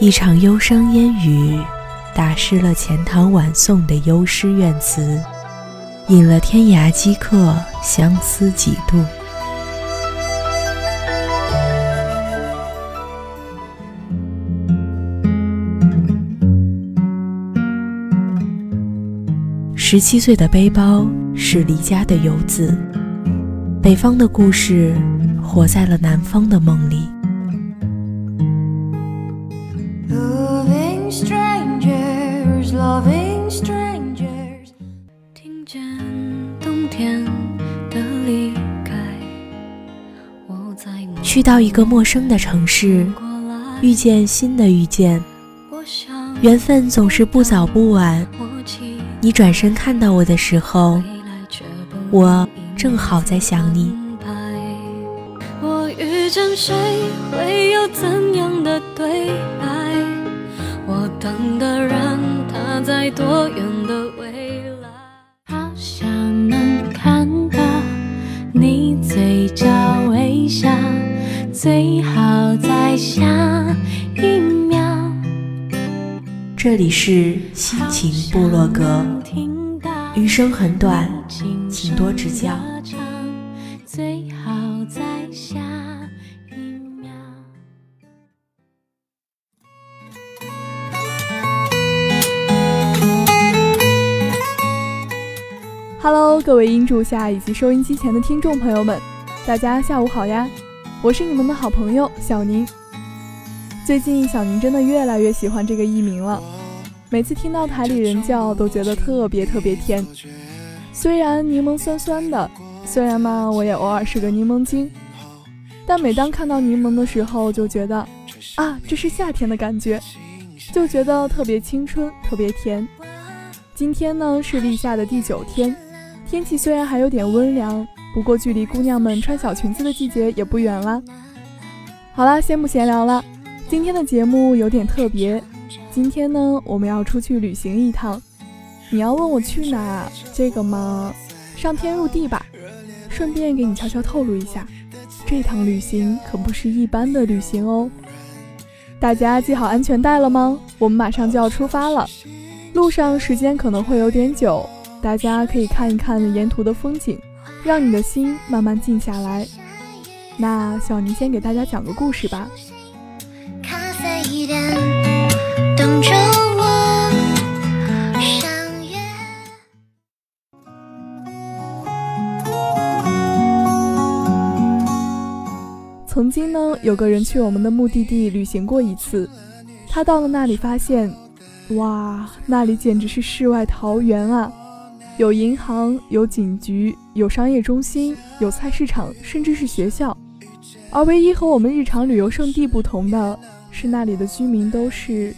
一场忧伤烟雨，打湿了钱塘晚送的幽诗怨词，引了天涯饥客相思几度。十七岁的背包是离家的游子，北方的故事活在了南方的梦里。去到一个陌生的城市，遇见新的遇见，缘分总是不早不晚。你转身看到我的时候，我正好在想你。我遇见谁会有怎样的对白？我等的人他在多远的未来？这里是心情部落格，余生很短，请多指教。最好在下一秒。Hello，各位音柱下以及收音机前的听众朋友们，大家下午好呀。我是你们的好朋友小宁。最近小宁真的越来越喜欢这个艺名了，每次听到台里人叫，都觉得特别特别甜。虽然柠檬酸酸的，虽然嘛我也偶尔是个柠檬精，但每当看到柠檬的时候，就觉得啊，这是夏天的感觉，就觉得特别青春，特别甜。今天呢是立夏的第九天，天气虽然还有点温凉。不过，距离姑娘们穿小裙子的季节也不远啦。好啦，先不闲聊了，今天的节目有点特别。今天呢，我们要出去旅行一趟。你要问我去哪？这个嘛，上天入地吧。顺便给你悄悄透露一下，这趟旅行可不是一般的旅行哦。大家系好安全带了吗？我们马上就要出发了。路上时间可能会有点久，大家可以看一看沿途的风景。让你的心慢慢静下来。那小宁先给大家讲个故事吧。曾经呢，有个人去我们的目的地旅行过一次，他到了那里发现，哇，那里简直是世外桃源啊！有银行，有警局，有商业中心，有菜市场，甚至是学校。而唯一和我们日常旅游胜地不同的是，那里的居民都是……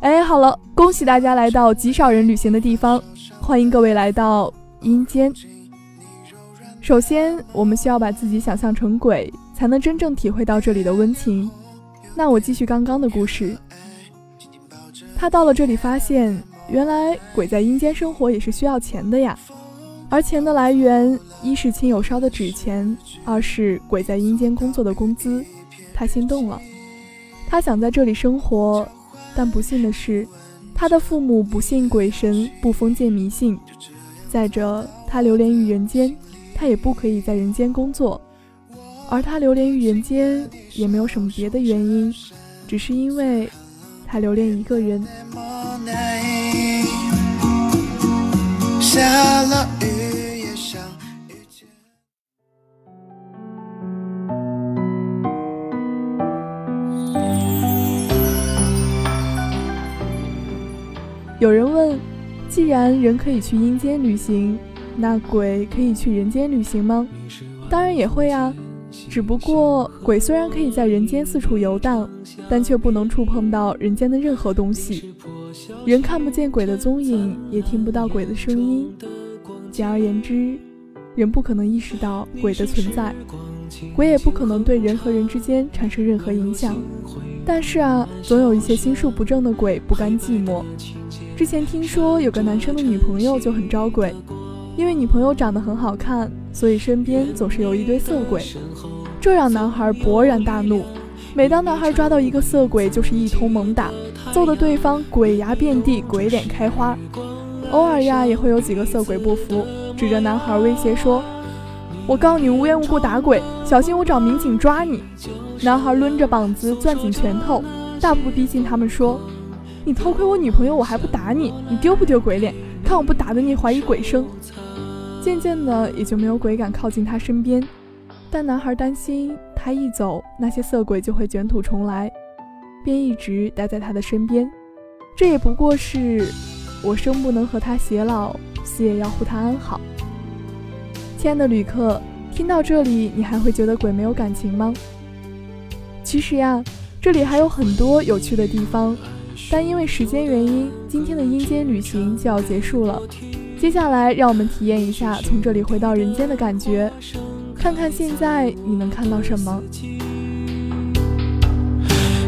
哎，好了，恭喜大家来到极少人旅行的地方，欢迎各位来到阴间。首先，我们需要把自己想象成鬼，才能真正体会到这里的温情。那我继续刚刚的故事，他到了这里，发现。原来鬼在阴间生活也是需要钱的呀，而钱的来源一是亲友烧的纸钱，二是鬼在阴间工作的工资。他心动了，他想在这里生活，但不幸的是，他的父母不信鬼神，不封建迷信。再者，他流连于人间，他也不可以在人间工作。而他流连于人间也没有什么别的原因，只是因为他留恋一个人。下了雨有人问：既然人可以去阴间旅行，那鬼可以去人间旅行吗？当然也会啊，只不过鬼虽然可以在人间四处游荡，但却不能触碰到人间的任何东西。人看不见鬼的踪影，也听不到鬼的声音。简而言之，人不可能意识到鬼的存在，鬼也不可能对人和人之间产生任何影响。但是啊，总有一些心术不正的鬼不甘寂寞。之前听说有个男生的女朋友就很招鬼，因为女朋友长得很好看，所以身边总是有一堆色鬼，这让男孩勃然大怒。每当男孩抓到一个色鬼，就是一通猛打，揍得对方鬼牙遍地、鬼脸开花。偶尔呀，也会有几个色鬼不服，指着男孩威胁说：“我告你无缘无故打鬼，小心我找民警抓你。”男孩抡着膀子，攥紧拳头，大步逼近他们说：“你偷窥我女朋友，我还不打你？你丢不丢鬼脸？看我不打得你怀疑鬼生。”渐渐的，也就没有鬼敢靠近他身边。但男孩担心他一走，那些色鬼就会卷土重来，便一直待在他的身边。这也不过是我生不能和他偕老，死也要护他安好。亲爱的旅客，听到这里，你还会觉得鬼没有感情吗？其实呀，这里还有很多有趣的地方，但因为时间原因，今天的阴间旅行就要结束了。接下来，让我们体验一下从这里回到人间的感觉。看看现在你能看到什么？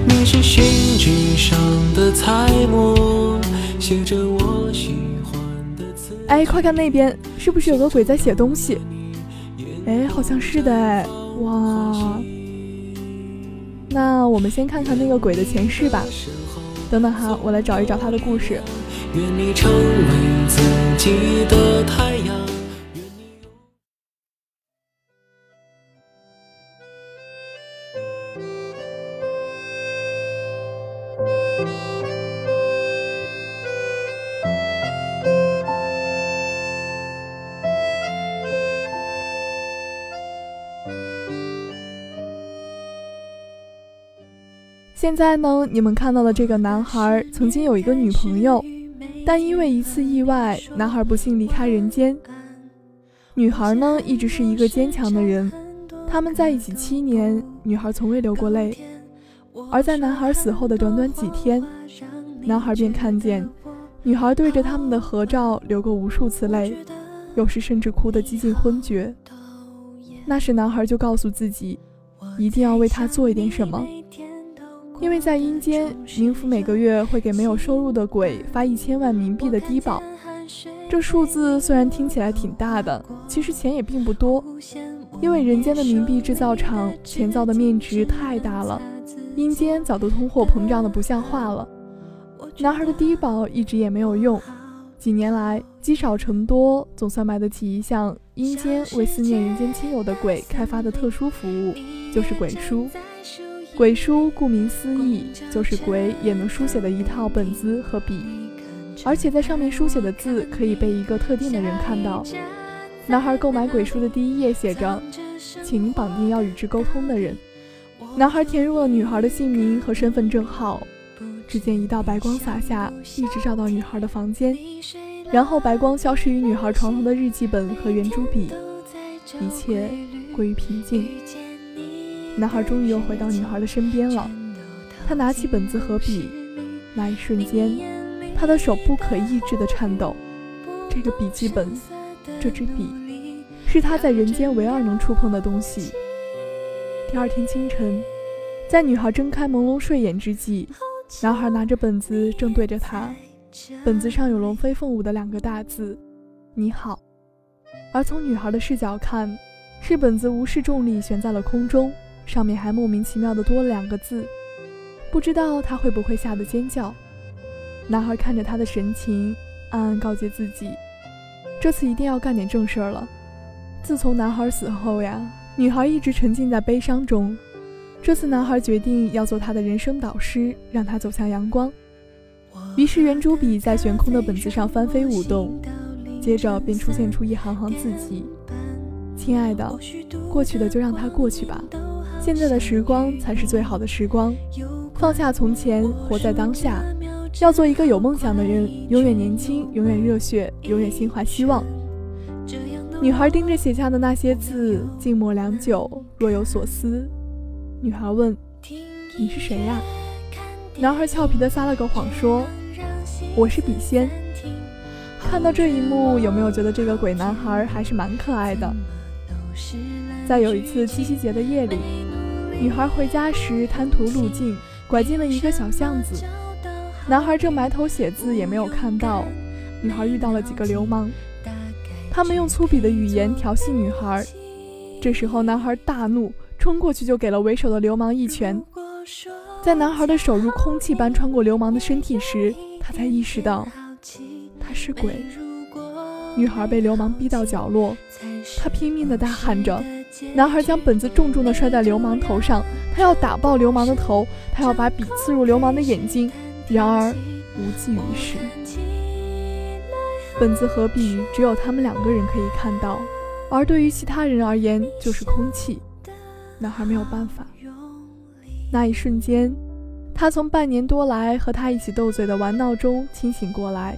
你是信纸上的彩墨，写着我喜欢的词。哎，快看那边，是不是有个鬼在写东西？哎，好像是的哎，哇！那我们先看看那个鬼的前世吧。等等哈，我来找一找他的故事。愿你成为自己的太阳。现在呢，你们看到的这个男孩曾经有一个女朋友，但因为一次意外，男孩不幸离开人间。女孩呢，一直是一个坚强的人。他们在一起七年，女孩从未流过泪。而在男孩死后的短短几天，男孩便看见女孩对着他们的合照流过无数次泪，有时甚至哭得几近昏厥。那时，男孩就告诉自己，一定要为她做一点什么。因为在阴间，冥府每个月会给没有收入的鬼发一千万冥币的低保。这数字虽然听起来挺大的，其实钱也并不多。因为人间的冥币制造厂钱造的面值太大了，阴间早都通货膨胀的不像话了。男孩的低保一直也没有用，几年来积少成多，总算买得起一项阴间为思念人间亲友的鬼开发的特殊服务，就是鬼书。鬼书顾名思义，就是鬼也能书写的一套本子和笔，而且在上面书写的字可以被一个特定的人看到。男孩购买鬼书的第一页写着：“请您绑定要与之沟通的人。”男孩填入了女孩的姓名和身份证号。只见一道白光洒下，一直照到女孩的房间，然后白光消失于女孩床头的日记本和圆珠笔，一切归于平静。男孩终于又回到女孩的身边了。他拿起本子和笔，那一瞬间，他的手不可抑制地颤抖。这个笔记本，这支笔，是他在人间唯二能触碰的东西。第二天清晨，在女孩睁开朦胧睡眼之际，男孩拿着本子正对着她，本子上有龙飞凤舞的两个大字：“你好。”而从女孩的视角看，是本子无视重力悬在了空中。上面还莫名其妙的多了两个字，不知道他会不会吓得尖叫。男孩看着他的神情，暗暗告诫自己，这次一定要干点正事儿了。自从男孩死后呀，女孩一直沉浸在悲伤中。这次男孩决定要做他的人生导师，让他走向阳光。于是圆珠笔在悬空的本子上翻飞舞动，接着便出现出一行行字迹：“亲爱的，过去的就让它过去吧。”现在的时光才是最好的时光，放下从前，活在当下，要做一个有梦想的人，永远年轻，永远热血，永远心怀希望。女孩盯着写下的那些字，静默良久，若有所思。女孩问：“你是谁呀？”男孩俏皮的撒了个谎说：“我是笔仙。”看到这一幕，有没有觉得这个鬼男孩还是蛮可爱的？在有一次七夕节的夜里。女孩回家时贪图路径，拐进了一个小巷子。男孩正埋头写字，也没有看到。女孩遇到了几个流氓，他们用粗鄙的语言调戏女孩。这时候，男孩大怒，冲过去就给了为首的流氓一拳。在男孩的手如空气般穿过流氓的身体时，他才意识到他是鬼。女孩被流氓逼到角落，她拼命地大喊着。男孩将本子重重地摔在流氓头上，他要打爆流氓的头，他要把笔刺入流氓的眼睛。然而无济于事，本子和笔只有他们两个人可以看到，而对于其他人而言就是空气。男孩没有办法。那一瞬间，他从半年多来和他一起斗嘴的玩闹中清醒过来，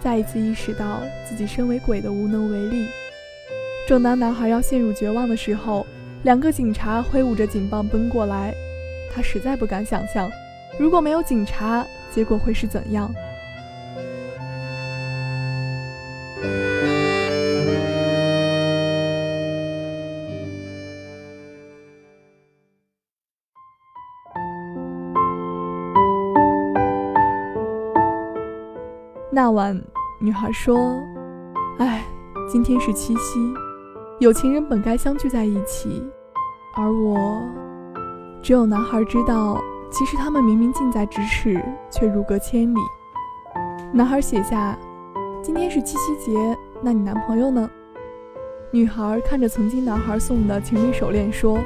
再一次意识到自己身为鬼的无能为力。正当男孩要陷入绝望的时候，两个警察挥舞着警棒奔过来。他实在不敢想象，如果没有警察，结果会是怎样。那晚，女孩说：“哎，今天是七夕，有情人本该相聚在一起，而我……只有男孩知道，其实他们明明近在咫尺，却如隔千里。”男孩写下：“今天是七夕节，那你男朋友呢？”女孩看着曾经男孩送的情侣手链说：“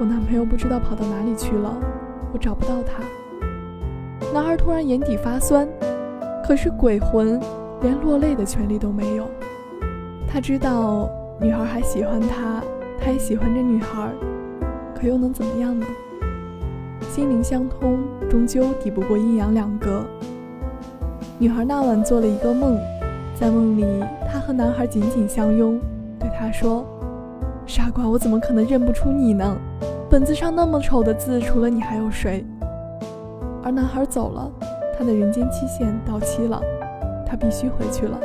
我男朋友不知道跑到哪里去了，我找不到他。”男孩突然眼底发酸。可是鬼魂连落泪的权利都没有。他知道女孩还喜欢他，他也喜欢着女孩，可又能怎么样呢？心灵相通，终究抵不过阴阳两隔。女孩那晚做了一个梦，在梦里，她和男孩紧紧相拥，对他说：“傻瓜，我怎么可能认不出你呢？本子上那么丑的字，除了你还有谁？”而男孩走了。他的人间期限到期了，他必须回去了。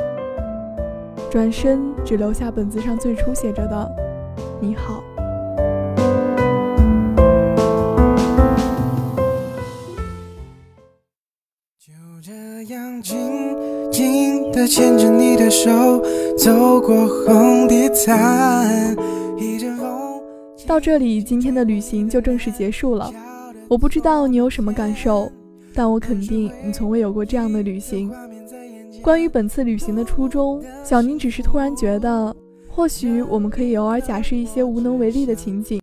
转身，只留下本子上最初写着的“你好”。就这样静静地牵着你的手，走过红地毯。一阵风。到这里，今天的旅行就正式结束了。我不知道你有什么感受。但我肯定你从未有过这样的旅行。关于本次旅行的初衷，小宁只是突然觉得，或许我们可以偶尔假设一些无能为力的情景，